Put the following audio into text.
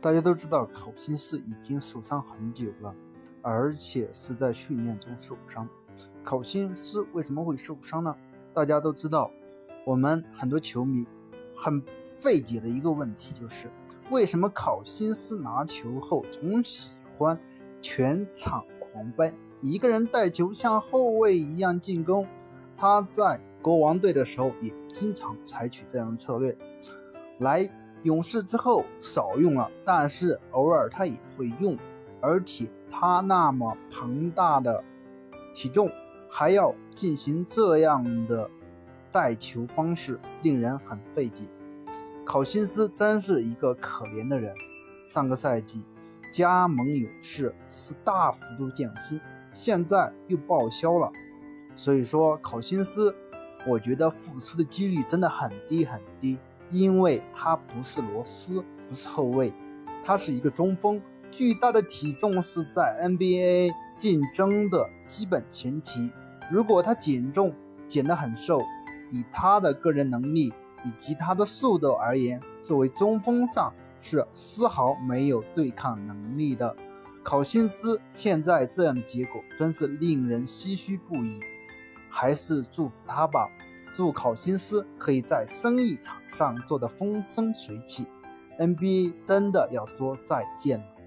大家都知道，考辛斯已经受伤很久了，而且是在训练中受伤。考辛斯为什么会受伤呢？大家都知道，我们很多球迷很费解的一个问题就是，为什么考辛斯拿球后总喜欢全场狂奔，一个人带球像后卫一样进攻？他在国王队的时候也经常采取这样的策略，来。勇士之后少用了，但是偶尔他也会用，而且他那么庞大的体重，还要进行这样的带球方式，令人很费解。考辛斯真是一个可怜的人，上个赛季加盟勇士是大幅度降薪，现在又报销了，所以说考辛斯，我觉得复出的几率真的很低很低。因为他不是罗斯，不是后卫，他是一个中锋。巨大的体重是在 NBA 竞争的基本前提。如果他减重减得很瘦，以他的个人能力以及他的速度而言，作为中锋上是丝毫没有对抗能力的。考辛斯现在这样的结果真是令人唏嘘不已。还是祝福他吧。祝考辛斯可以在生意场上做得风生水起，NBA 真的要说再见了。